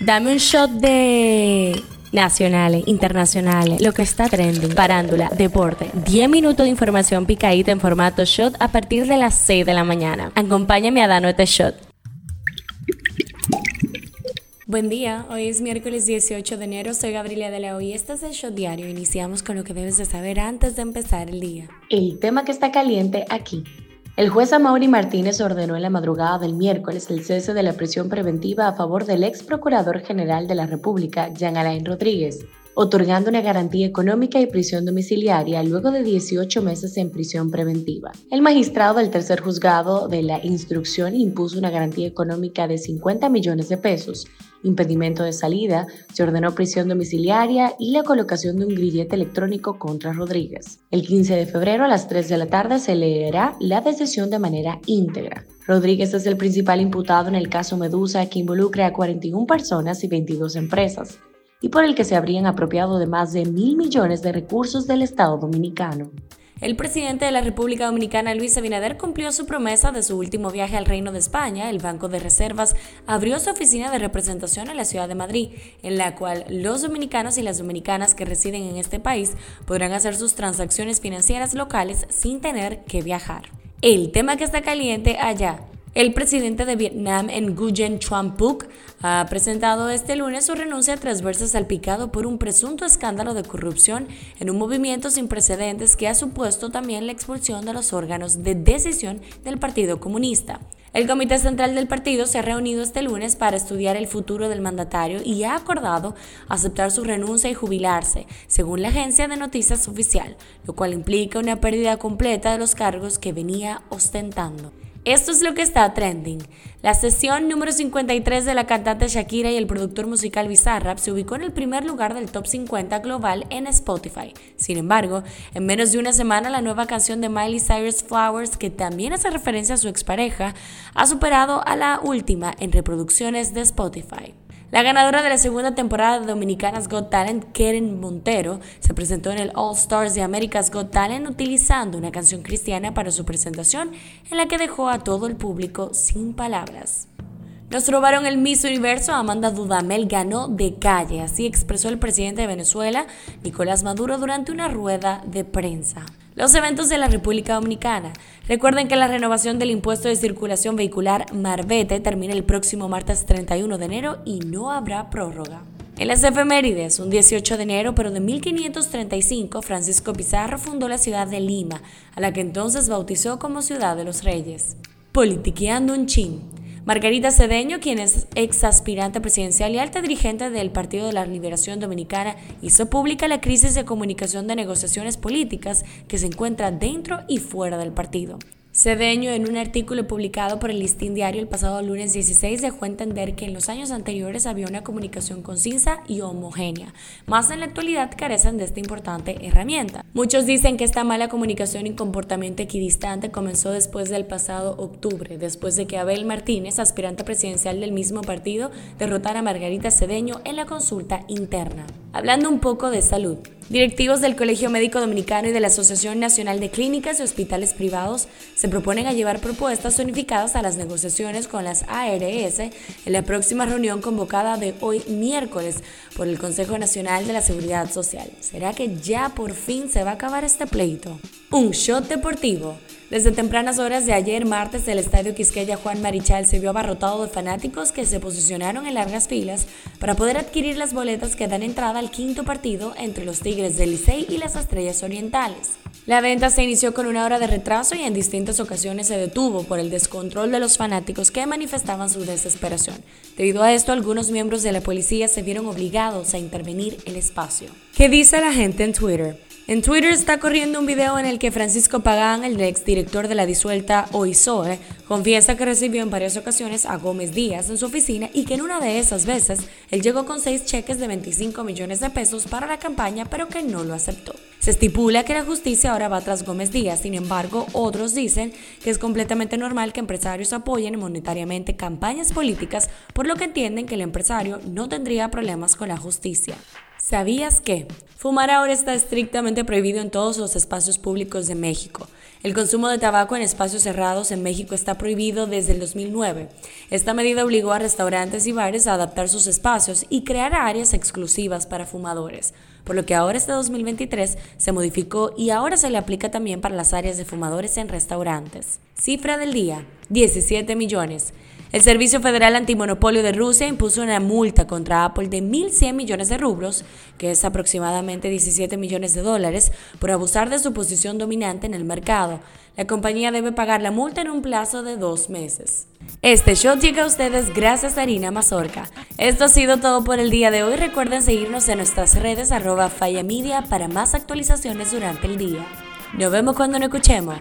Dame un shot de nacionales, internacionales, lo que está trending, parándula, deporte, 10 minutos de información picadita en formato shot a partir de las 6 de la mañana. Acompáñame a darnos este shot. Buen día, hoy es miércoles 18 de enero, soy Gabriela de la y este es el Shot Diario. Iniciamos con lo que debes de saber antes de empezar el día. El tema que está caliente aquí. El juez Amaury Martínez ordenó en la madrugada del miércoles el cese de la prisión preventiva a favor del ex procurador general de la República, Jean Alain Rodríguez, otorgando una garantía económica y prisión domiciliaria luego de 18 meses en prisión preventiva. El magistrado del tercer juzgado de la instrucción impuso una garantía económica de 50 millones de pesos impedimento de salida, se ordenó prisión domiciliaria y la colocación de un grillete electrónico contra Rodríguez. El 15 de febrero a las 3 de la tarde se leerá la decisión de manera íntegra. Rodríguez es el principal imputado en el caso Medusa que involucra a 41 personas y 22 empresas y por el que se habrían apropiado de más de mil millones de recursos del Estado dominicano. El presidente de la República Dominicana, Luis Abinader, cumplió su promesa de su último viaje al Reino de España. El Banco de Reservas abrió su oficina de representación en la ciudad de Madrid, en la cual los dominicanos y las dominicanas que residen en este país podrán hacer sus transacciones financieras locales sin tener que viajar. El tema que está caliente allá el presidente de Vietnam, Nguyen Chuan Phuc, ha presentado este lunes su renuncia tras verse salpicado por un presunto escándalo de corrupción en un movimiento sin precedentes que ha supuesto también la expulsión de los órganos de decisión del Partido Comunista. El Comité Central del partido se ha reunido este lunes para estudiar el futuro del mandatario y ha acordado aceptar su renuncia y jubilarse, según la agencia de noticias oficial, lo cual implica una pérdida completa de los cargos que venía ostentando. Esto es lo que está trending. La sesión número 53 de la cantante Shakira y el productor musical Bizarrap se ubicó en el primer lugar del top 50 global en Spotify. Sin embargo, en menos de una semana la nueva canción de Miley Cyrus Flowers, que también hace referencia a su expareja, ha superado a la última en reproducciones de Spotify. La ganadora de la segunda temporada de Dominicanas Got Talent, Karen Montero, se presentó en el All Stars de America's Got Talent utilizando una canción cristiana para su presentación en la que dejó a todo el público sin palabras. Nos robaron el Miss Universo, Amanda Dudamel ganó de calle, así expresó el presidente de Venezuela, Nicolás Maduro, durante una rueda de prensa. Los eventos de la República Dominicana. Recuerden que la renovación del impuesto de circulación vehicular Marbete termina el próximo martes 31 de enero y no habrá prórroga. En las efemérides, un 18 de enero, pero de 1535, Francisco Pizarro fundó la ciudad de Lima, a la que entonces bautizó como Ciudad de los Reyes. Politiqueando un chin. Margarita Cedeño, quien es ex aspirante presidencial y alta dirigente del Partido de la Liberación Dominicana, hizo pública la crisis de comunicación de negociaciones políticas que se encuentra dentro y fuera del partido. Cedeño, en un artículo publicado por el Listín Diario el pasado lunes 16, dejó entender que en los años anteriores había una comunicación concisa y homogénea, más en la actualidad carecen de esta importante herramienta. Muchos dicen que esta mala comunicación y comportamiento equidistante comenzó después del pasado octubre, después de que Abel Martínez, aspirante presidencial del mismo partido, derrotara a Margarita Cedeño en la consulta interna. Hablando un poco de salud, Directivos del Colegio Médico Dominicano y de la Asociación Nacional de Clínicas y Hospitales Privados se proponen llevar propuestas unificadas a las negociaciones con las ARS en la próxima reunión convocada de hoy miércoles por el Consejo Nacional de la Seguridad Social. ¿Será que ya por fin se va a acabar este pleito? Un shot deportivo. Desde tempranas horas de ayer martes el estadio Quisqueya Juan Marichal se vio abarrotado de fanáticos que se posicionaron en largas filas para poder adquirir las boletas que dan entrada al quinto partido entre los Tigres del Licey y las Estrellas Orientales. La venta se inició con una hora de retraso y en distintas ocasiones se detuvo por el descontrol de los fanáticos que manifestaban su desesperación. Debido a esto, algunos miembros de la policía se vieron obligados a intervenir el espacio. ¿Qué dice la gente en Twitter? En Twitter está corriendo un video en el que Francisco Pagán, el exdirector de la disuelta OISOE, confiesa que recibió en varias ocasiones a Gómez Díaz en su oficina y que en una de esas veces él llegó con seis cheques de 25 millones de pesos para la campaña, pero que no lo aceptó. Se estipula que la justicia ahora va tras Gómez Díaz, sin embargo, otros dicen que es completamente normal que empresarios apoyen monetariamente campañas políticas, por lo que entienden que el empresario no tendría problemas con la justicia. ¿Sabías que? Fumar ahora está estrictamente prohibido en todos los espacios públicos de México. El consumo de tabaco en espacios cerrados en México está prohibido desde el 2009. Esta medida obligó a restaurantes y bares a adaptar sus espacios y crear áreas exclusivas para fumadores, por lo que ahora este 2023 se modificó y ahora se le aplica también para las áreas de fumadores en restaurantes. Cifra del día, 17 millones. El Servicio Federal Antimonopolio de Rusia impuso una multa contra Apple de 1.100 millones de rublos, que es aproximadamente 17 millones de dólares, por abusar de su posición dominante en el mercado. La compañía debe pagar la multa en un plazo de dos meses. Este show llega a ustedes gracias a Harina Mazorca. Esto ha sido todo por el día de hoy. Recuerden seguirnos en nuestras redes arroba Media para más actualizaciones durante el día. Nos vemos cuando nos escuchemos.